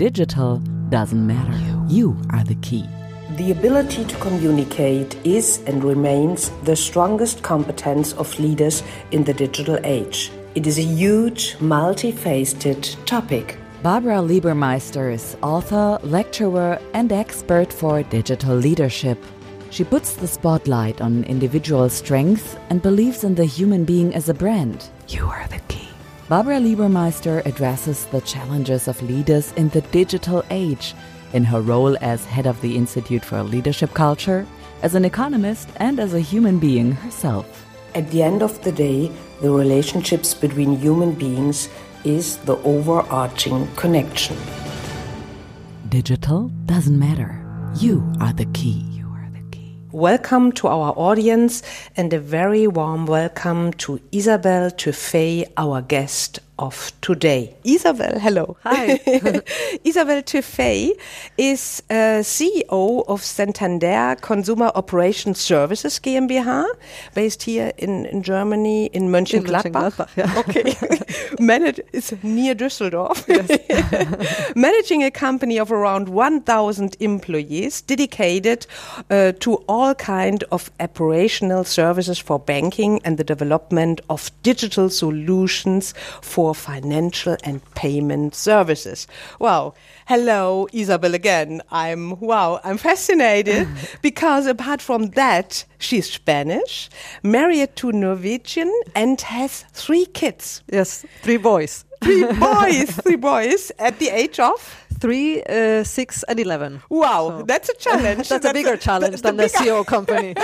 digital doesn't matter. You are the key. The ability to communicate is and remains the strongest competence of leaders in the digital age. It is a huge, multifaceted topic. Barbara Liebermeister is author, lecturer, and expert for digital leadership. She puts the spotlight on individual strength and believes in the human being as a brand. You are the key. Barbara Liebermeister addresses the challenges of leaders in the digital age in her role as head of the Institute for Leadership Culture, as an economist, and as a human being herself. At the end of the day, the relationships between human beings is the overarching connection. Digital doesn't matter. You are the key. Welcome to our audience and a very warm welcome to Isabel Tufet, our guest of today. Isabel, hello. Hi. Isabel Tufet is uh, CEO of Santander Consumer Operations Services GmbH, based here in, in Germany, in Mönchengladbach. Mönchengladbach, yeah. Okay. Manage, it's near Düsseldorf. Managing a company of around 1,000 employees dedicated uh, to all kind of operational services for banking and the development of digital solutions for financial and payment services. Wow. Hello, Isabel again. I'm, wow, I'm fascinated because apart from that, she's Spanish, married to Norwegian, and has three kids. Yes, three boys. Three boys, three boys at the age of? Three, uh, six, and eleven. Wow, So- that's a challenge. That's, a bigger challenge than the, bigger- CEO company.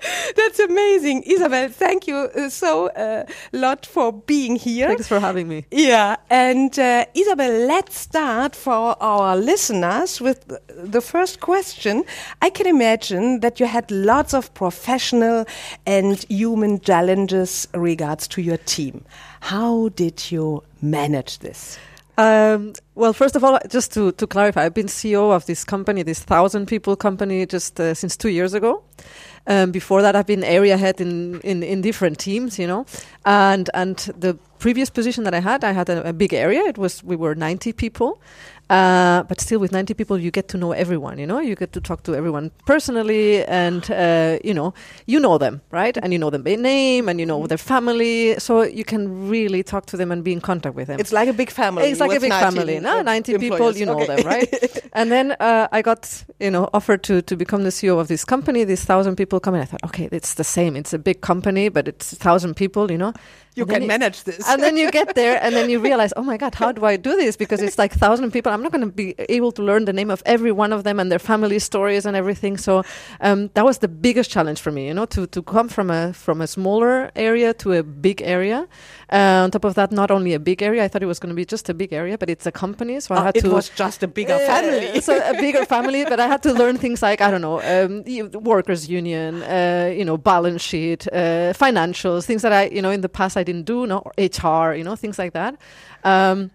That's amazing, Isabel. Thank you uh, so uh, lot for being here. Thanks for having me. Yeah, and uh, Isabel, let's start for our listeners with the first question. I can imagine that you had lots of professional and human challenges regards to your team. How did you manage this? Um, well, first of all, just to, to clarify, I've been CEO of this company, this thousand people company, just uh, since two years ago. Um, before that, I've been area head in, in, in different teams, you know, and and the previous position that I had, I had a, a big area. It was we were 90 people, uh, but still with 90 people, you get to know everyone. You know, you get to talk to everyone personally, and uh, you know, you know them, right? And you know them by name, and you know their family, so you can really talk to them and be in contact with them. It's like a big family. It's like a big family. No, uh, 90 people, you know Okay. them, right? and then uh, I got, you know, offered to, to become the CEO of this company. These thousand people come in. I thought, okay, it's the same. It's a big company, but it's a thousand people, you know. you And can manage this. and then you get there, and then you realize, oh my God, how do I do this? Because it's like thousand people. I'm not going to be able to learn the name of every one of them and their family stories and everything. So um, that was the biggest challenge for me, you know, to, to come from a from a smaller area to a big area. Uh, on top of that, not only a big area. I thought it was going to be just a big area, but it's a company, so I Oh, had it to. was just a bigger Uh, family. so a bigger family, but I had to learn things like I don't know, um, workers' union, uh, you know, balance sheet, uh, financials, things that I, you know, in the past I didn't do, no, or HR, you know, things like that. Um,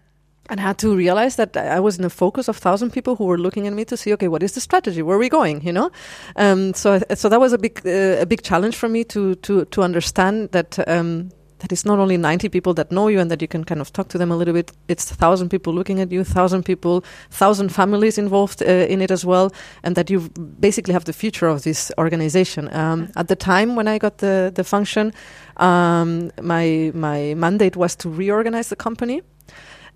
and I had to realize that I was in the focus of thousand people who were looking at me to see, okay, what is the strategy? Where are we going? You know, um, so so that was a big uh, a big challenge for me to to to understand that um, that it's not only 90 people that know you and that you can kind of talk to them a little bit. It's 1,000 people looking at you, 1,000 people, 1,000 families involved uh, in it as well, and that you basically have the future of this organization. Um, at the time when I got the, the function, um, my, my mandate was to reorganize the company.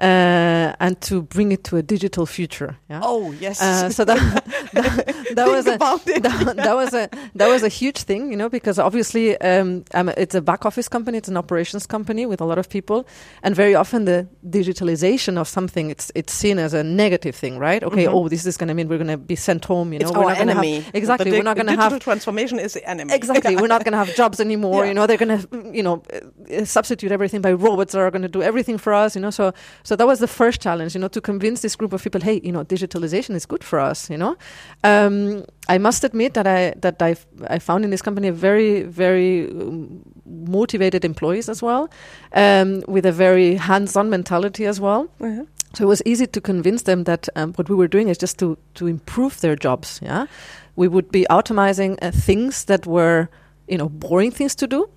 Uh, and to bring it to a digital future. Yeah? Oh yes. Uh, so that that, that was a it. that, that was a that was a huge thing, you know, because obviously um, it's a back office company, it's an operations company with a lot of people, and very often the digitalization of something it's it's seen as a negative thing, right? Okay, oh, this is going to mean we're going to be sent home, you know, Mm-hmm. it's we're our not gonna have- enemy. exactly, The we're not going to have digital transformation is the enemy. Exactly. We're not going to have jobs anymore. Yeah. You know, they're going to, you know, substitute everything by robots that are going to do everything for us. You know, so so that was the first challenge. You know, to convince this group of people, hey, you know, digitalization is good for us. You know, um, I must admit that I that I I found in this company a very very um, motivated employees as well, um, with a very hands-on mentality as well. Uh-huh. So it was easy to convince them that um, what we were doing is just to to improve their jobs. Yeah, we would be automizing uh, things that were you know boring things to do,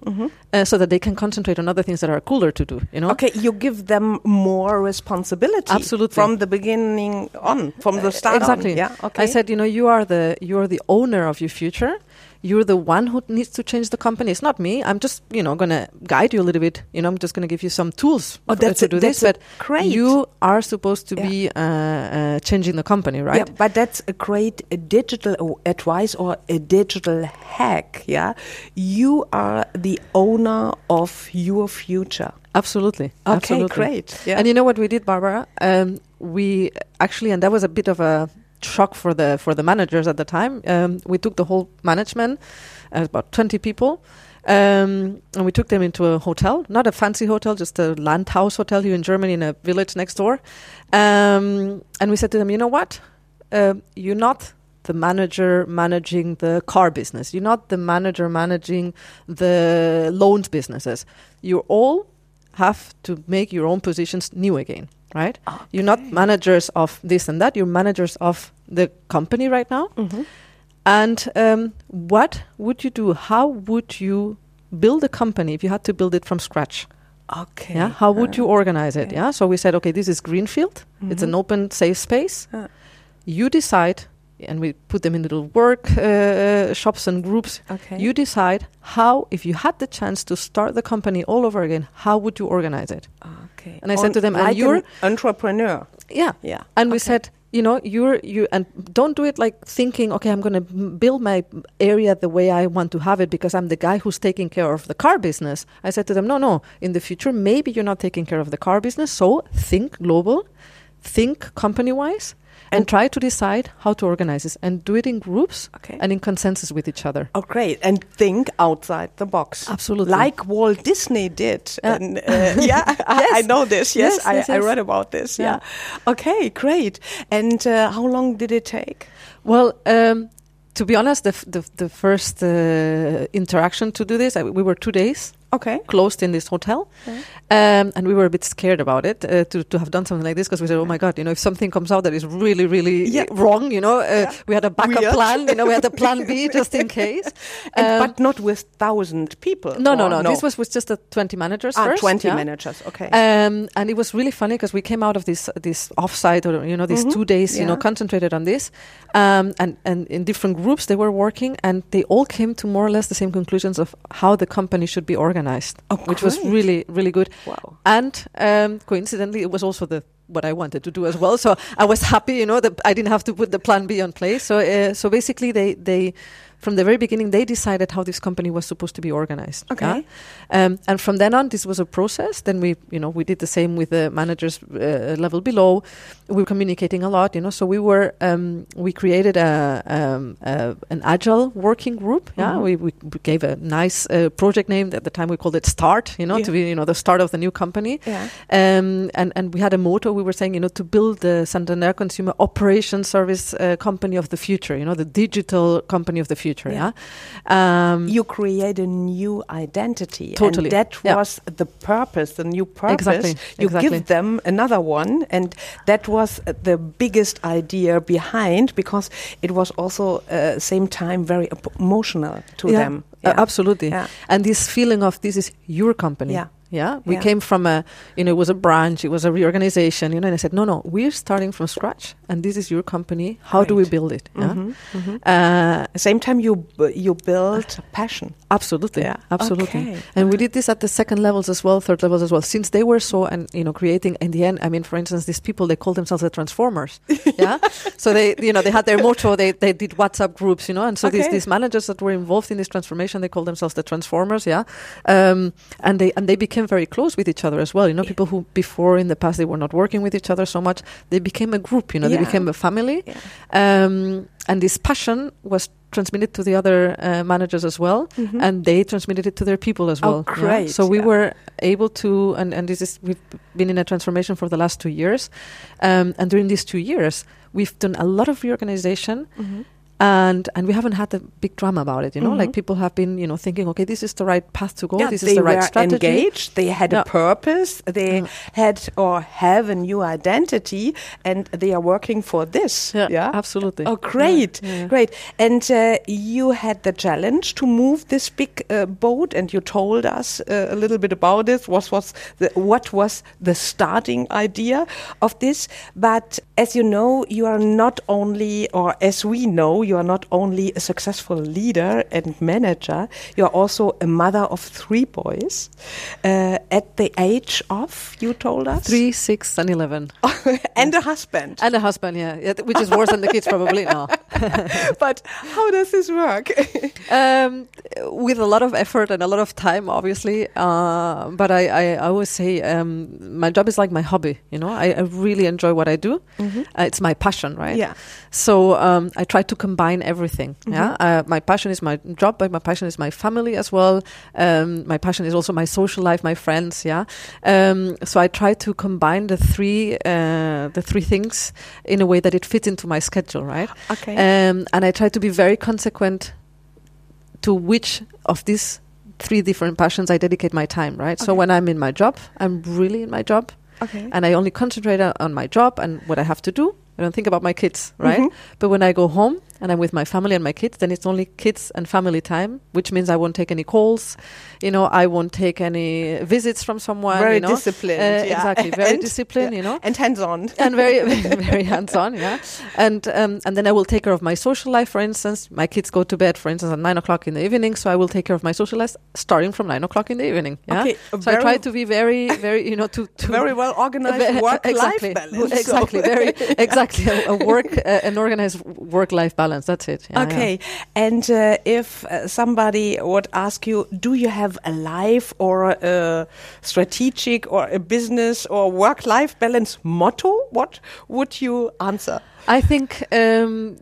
uh, so that they can concentrate on other things that are cooler to do. You know. Okay, you give them more responsibility. Absolutely. From the beginning on, from the start. on. exactly. Yeah. Okay. I said, you know, you are the you are the owner of your future. You're the one who needs to change the company. It's not me. I'm just, you know, gonna guide you a little bit. You know, I'm just gonna give you some tools Oh, that's to a- do that's this. But great- you are supposed to Yeah. be uh, uh, changing the company, right? Yeah, but that's a great uh, digital advice or a digital hack. Yeah, you are the owner of your future. Absolutely. Okay, Absolutely. great. Yeah. And you know what we did, Barbara? Um, we actually, and that was a bit of a shock for the for the managers at the time. Um, we took the whole management, uh, about twenty people, um, and we took them into a hotel, not a fancy hotel, just a Landhaus hotel here in Germany, in a village next door. Um, and we said to them, you know what? Uh, you're not the manager managing the car business. You're not the manager managing the loans businesses. You all have to make your own positions new again, right? You're not managers of this and that. You're managers of the company right now. And um, what would you do? How would you build a company if you had to build it from scratch? Okay. Yeah. How would Uh, you organize it? okay. Yeah. So we said, okay, this is greenfield. It's an open, safe space. Yeah. You decide, and we put them in little work uh, shops and groups. Okay. You decide how, if you had the chance to start the company all over again, how would you organize it? Okay. And I said to them, and you're- an entrepreneur. Yeah. Yeah. And we said, you know, you're you and don't do it like thinking, okay, I'm going to build my area the way I want to have it because I'm the guy who's taking care of the car business. I said to them, no, no. In the future, maybe you're not taking care of the car business, so think global, think company-wise, and, And- try to decide how to organize this and do it in groups Okay. and in consensus with each other. Oh, great! And think outside the box. Absolutely. like Walt Disney did. Yeah. And, uh, yeah, I, I know this. Yes, Yes, I, yes, I read about this. Yeah. Yeah. Okay, great. And uh, how long did it take? Well, um, to be honest, the f- the, the first uh, interaction to do this, I, we were two days Okay. closed in this hotel, um, and we were a bit scared about it uh, to to have done something like this because we said, "Oh my God, you know, if something comes out that is really, really Yeah. wrong, you know, uh, we had a backup Weird. plan, you know, we had a plan B just in case." And, Um, but not with thousand people. no, no, or no, This was with just the twenty managers ah, first. twenty yeah. managers. Okay. Um, and it was really funny because we came out of this this offsite or you know these two days you know Mm-hmm. Concentrated on this, um, and and in different groups they were working and they all came to more or less the same conclusions of how the company should be organized, Oh, which was really really good. wow. And um, coincidentally, it was also the what I wanted to do as well. So I was happy, you know, that I didn't have to put the plan B on place. So uh, so basically, they they from the very beginning they decided how this company was supposed to be organized. Okay. yeah? Um, and from then on, this was a process. Then we, you know, we did the same with the managers uh, level below. We were communicating a lot, you know. So we were, um, we created a, um, a an agile working group. Yeah, Mhm. we, we we gave a nice uh, project name. At the time, we called it Start. You know, Yeah. to be, you know, the start of the new company. Yeah. Um, and, and we had a motto. We were saying, you know, to build the Santander Consumer Operation Service uh, company of the future. You know, the digital company of the future. Yeah. Yeah. Um, You create a new identity. Totally. And that Yeah. was the purpose, the new purpose. Exactly, You exactly. give them another one. And that was the biggest idea behind because it was also uh, same time very emotional to yeah, them. uh, absolutely. Yeah. And this feeling of this is your company. Yeah. Yeah. We Yeah. came from a, you know, it was a branch, it was a reorganization, you know, and I said, no, no, we're starting from scratch and this is your company. How do we build it? Yeah. Mhm, mhm. Uh, same time, you b- you build passion. Absolutely, Yeah. absolutely. Okay. And we did this at the second levels as well, third levels as well. Since they were so, and you know, creating in the end. I mean, for instance, these people they call themselves the Transformers. yeah. So they, you know, they had their motto. They they did WhatsApp groups, you know, and so these these managers that were involved in this transformation, they call themselves the Transformers. Yeah. Um, and they and they became very close with each other as well. You know, people who before in the past they were not working with each other so much, they became a group. You know, they became a family. Yeah. Um, and this passion was transmitted to the other uh, managers as well, Mhm. and they transmitted it to their people as Oh, well. yeah. great, So we yeah. were able to, and, and this is we've been in a transformation for the last two years, um, and during these two years we've done a lot of reorganization. Mhm. And and we haven't had a big drama about it. You know, Mhm. like people have been you know thinking, okay, this is the right path to go. Yeah, this is the right were strategy. engaged. They had Yeah. a purpose. They Mm. had or have a new identity, and they are working for this. Yeah, absolutely. Oh, great, Yeah, yeah. great. And uh, you had the challenge to move this big uh, boat, and you told us uh, a little bit about it. What was the, what was the starting idea of this? But as you know, you are not only, or as we know, you are not only a successful leader and manager. You are also a mother of three boys. Uh, at the age of, you told us, Three, six, and eleven, and a husband. and a husband. Yeah, yeah which is worse than the kids probably. No, but how does this work? um, with a lot of effort and a lot of time, obviously. Uh, but I, I, I always say um, my job is like my hobby. You know, I, I really enjoy what I do. Uh, it's my passion, right? Yeah. So um, I try to combine everything. Yeah, Mhm. uh, my passion is my job, but my passion is my family as well. Um, my passion is also my social life, my friends. Yeah, um, so I try to combine the three uh, the three things in a way that it fits into my schedule, right? Okay. Um, and I try to be very consequent to which of these three different passions I dedicate my time, right? So when I'm in my job, I'm really in my job okay. and I only concentrate on- my job and what I have to do. I don't think about my kids, right? Mhm. But when I go home and I'm with my family and my kids, then it's only kids and family time, which means I won't take any calls. You know, I won't take any visits from someone. very you know? disciplined. Uh, yeah. Exactly, very And- disciplined. yeah, You know, and hands-on. and very very hands on yeah and um, and then i will take care of my social life for instance my kids go to bed for instance at nine o'clock in the evening so i will take care of my social life starting from nine o'clock in the evening yeah Okay, so i try to be very very you know to, to very well organized work-life exactly balance. so- exactly very exactly a, a work uh, an organized work life balance that's it Yeah, yeah. Okay, and uh, if uh, somebody would ask you, do you have a life or a strategic or a business or work-life balance motto? What would you answer? I think um,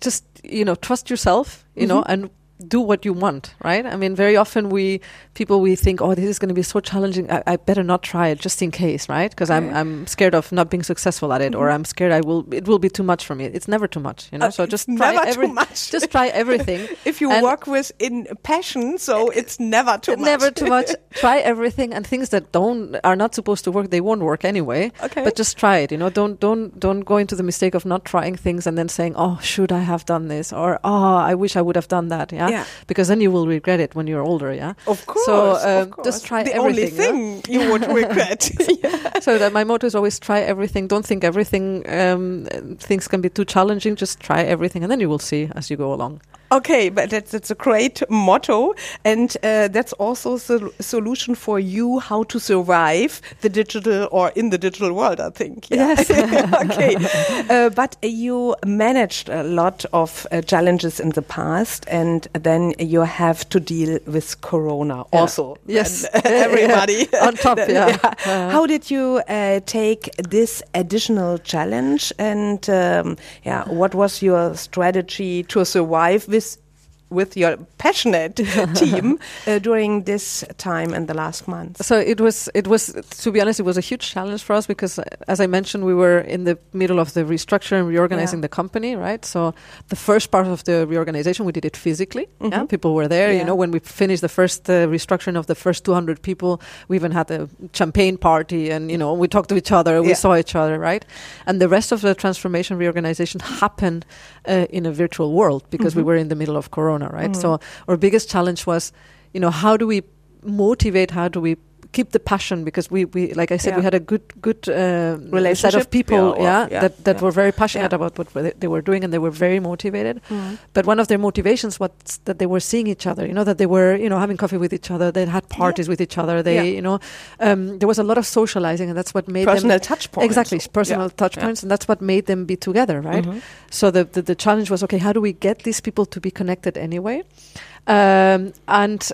just you know trust yourself, you know, and do what you want, right? I mean, very often we people we think, oh, this is going to be so challenging. I, I better not try it just in case, right? Because I'm I'm scared of not being successful at it, or I'm scared I will it will be too much for me. It's never too much, you know. Uh, so just try never too every, much. just try everything. If you And- work with in passion, so it's never too much. Never too much. Try everything, and things that don't are not supposed to work, they won't work anyway. Okay. But just try it. You know, don't don't don't go into the mistake of not trying things and then saying, "Oh, should I have done this?" or "Oh, I wish I would have done that." Yeah. Yeah. Because then you will regret it when you're older. Yeah. Of course. So, of um, course. just try the everything, yeah? only thing you would regret. yeah. so that my motto is always try everything. Don't think everything um, things can be too challenging. Just try everything, and then you will see as you go along. Okay, but that's, that's a great motto, and uh, that's also the solution for you how to survive the digital or in the digital world. I think. Yeah. Yes. okay, uh, but you managed a lot of uh, challenges in the past, and then you have to deal with Corona Yeah. also. Yes. And everybody On top, yeah. Uh, How did you uh, take this additional challenge, and um, yeah, what was your strategy to survive with? With your passionate team uh, during this time and the last months. So it was, it was, to be honest, it was a huge challenge for us because, uh, as I mentioned, we were in the middle of the restructure and reorganizing Yeah. the company, right? So the first part of the reorganization, we did it physically. Yeah, Mhm. people were there. Yeah. You know, when we finished the first uh, restructuring of the first 200 people, we even had a champagne party, and you know, we talked to each other, we saw each other, right? And the rest of the transformation reorganization happened uh, in a virtual world because we Mhm. were in the middle of Corona, right? Mhm. So our biggest challenge was, you know, how do we motivate? How do we keep the passion? Because we, we like I said, Yeah. we had a good good uh, set of people, yeah, yeah, yeah, that that were very passionate about what they- they were doing, and they were very motivated. Mm. But one of their motivations was that they were seeing each other. You know, that they were you know having coffee with each other. They had parties with each other. They you know, um, there was a lot of socializing, and that's what made Personal them touch points. exactly personal touch points, and that's what made them be together, right? Mhm. So the, the the challenge was okay, how do we get these people to be connected anyway? Um, and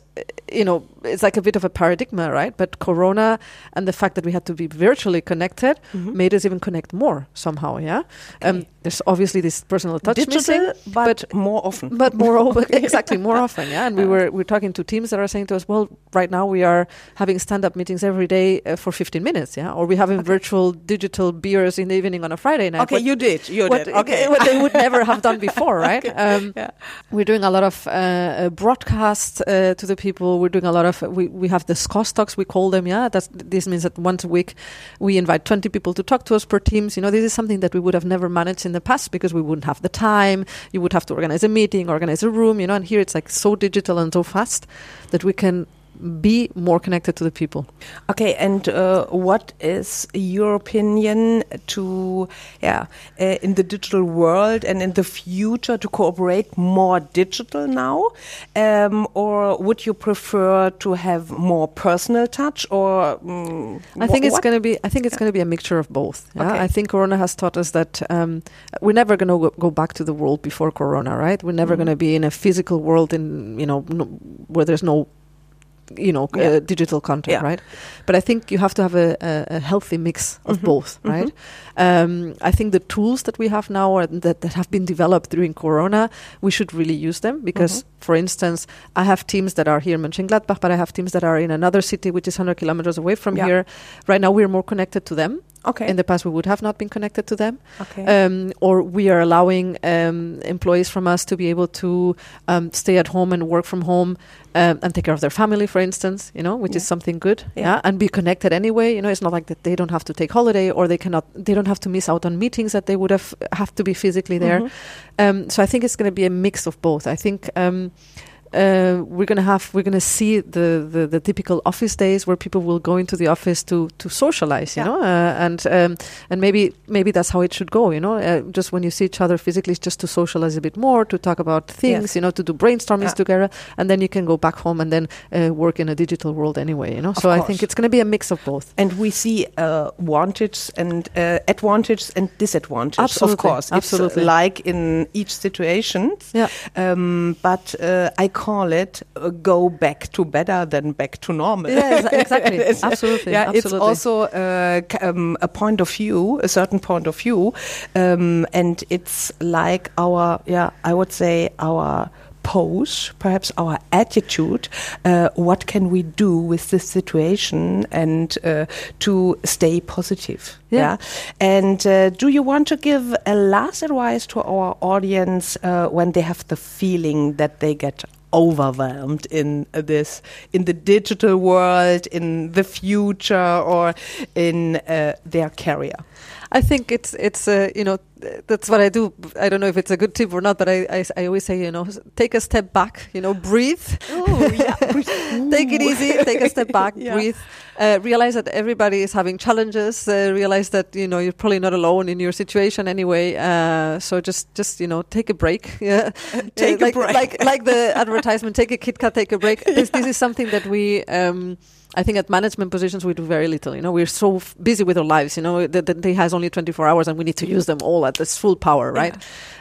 you know, it's like a bit of a paradigm, right? But Corona and the fact that we had to be virtually connected Mhm. made us even connect more somehow. Yeah. Um, there's obviously this personal touch Digital, missing, but, more often. but more o- exactly more often. Yeah. And we were we were talking to teams that are saying to us, well, right now we are having stand-up meetings every day uh, for 15 minutes. Yeah. Or we having virtual digital beers in the evening on a Friday night. okay, What- you did. You what, did. Okay. what they would never have done before, right? Um, Yeah. we're doing a lot of uh, broadcasts uh, to the people. We're doing a lot of we, we have the SCOS talks we call them. Yeah, that's this means that once a week we invite twenty people to talk to us per teams. You know, this is something that we would have never managed in the past because we wouldn't have the time. You would have to organize a meeting, organize a room. You know, and here it's like so digital and so fast that we can be more connected to the people. Okay, and uh, what is your opinion to, yeah, uh, in the digital world and in the future to cooperate more digital now, um, or would you prefer to have more personal touch, or mm, I think it's going to be. I think it's going to be a mixture of both. Yeah? Okay. I think Corona has taught us that um, we're never going to go, back to the world before Corona, right? We're never Mhm. going to be in a physical world in you know no, where there's no you know Yeah. uh, digital content, Yeah. right? But I think you have to have a, a, a healthy mix of Mhm. both, Mhm. right? Um, I think the tools that we have now are that, that have been developed during Corona, we should really use them because, Mhm. for instance, I have teams that are here in Mönchengladbach, but I have teams that are in another city which is 100 kilometers away from Yeah. here. Right now, we're more connected to them. Okay. In the past, we would have not been connected to them. okay. Um, or we are allowing um, employees from us to be able to um, stay at home and work from home um, and take care of their family, for instance, you know, which is something good. Yeah. Yeah. And be connected anyway. You know, it's not like that they don't have to take holiday or they cannot, they don't have to miss out on meetings that they would have have to be physically there. Mhm. Um, so I think it's going to be a mix of both. I think um, uh, we're going to have we're going to see the, the the typical office days where people will go into the office to to socialize, you Yeah. know, uh, and um, and maybe maybe that's how it should go, you know, uh, just when you see each other physically, it's just to socialize a bit more, to talk about things, Yes. you know, to do brainstormings Yeah. together, and then you can go back home and then uh, work in a digital world anyway, you know. Of so I think it's going to be a mix of both. And we see uh, advantages and uh, advantages and disadvantages. Absolutely, Of course, absolutely. It's uh, like in each situation. Yeah. Um, but uh, I call it uh, go back to better than back to normal. Yeah, exa- exactly. It's- Absolutely, Yeah, it's also uh, um, a point of view, a certain point of view, um, and it's like our, yeah, I would say our pose, perhaps our attitude. Uh, what can we do with this situation and uh, to stay positive? Yeah. And uh, do you want to give a last advice to our audience uh, when they have the feeling that they get overwhelmed in this in the digital world in the future or in uh, their career? I think it's it's uh, you know that's what I do. I don't know if it's a good tip or not, but I I, I always say you know take a step back, you know, breathe, oh yeah take it easy, take a step back, Yeah. breathe, uh, realize that everybody is having challenges. Uh, realize that you know you're probably not alone in your situation anyway. Uh, so just just you know take a break. Yeah, Take Uh, a like, break. like like the advertisement. Take a Kit Kat, take a break. This this is something that we. Um, I think at management positions we do very little. You know, we're so f- busy with our lives. You know, that the day has only 24 hours, and we need to use them all at its full power, right?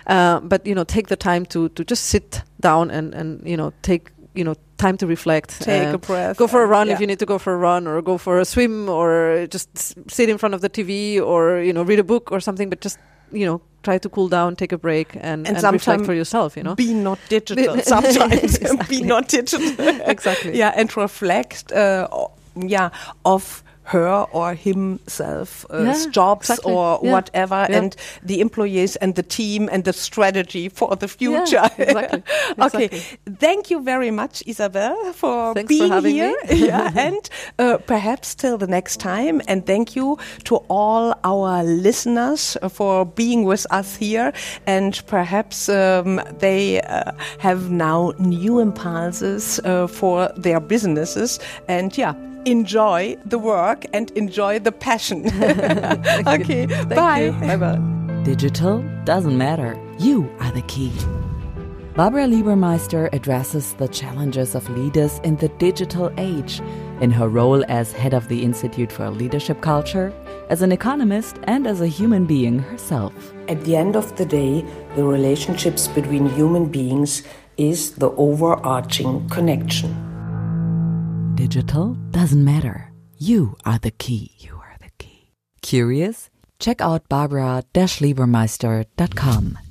Uh, but you know, take the time to to just sit down and and you know take you know time to reflect. take a breath Go for a run yeah. if you need to go for a run, or go for a swim, or just s- sit in front of the TV, or you know read a book or something. But just you know try to cool down, take a break, and, And and, reflect for yourself. You know, be not digital sometimes Exactly. be not digital exactly. yeah and reflect uh, yeah of her or himself uh, Yeah, jobs exactly. or Yeah. whatever Yeah. and the employees and the team and the strategy for the future exactly. okay exactly. thank you very much isabel for Thanks being having here yeah and uh, perhaps till the next time and thank you to all our listeners for being with us here and perhaps um, they uh, have now new impulses uh, for their businesses and yeah enjoy the work and enjoy the passion okay bye Bye bye. Digital doesn't matter. You are the key. Barbara Liebermeister addresses the challenges of leaders in the digital age in her role as head of the Institute for Leadership Culture as an economist and as a human being herself. At the end of the day, the relationships between human beings is the overarching connection. Digital doesn't matter. You are the key. You are the key. Curious? Check out barbara-liebermeister.com.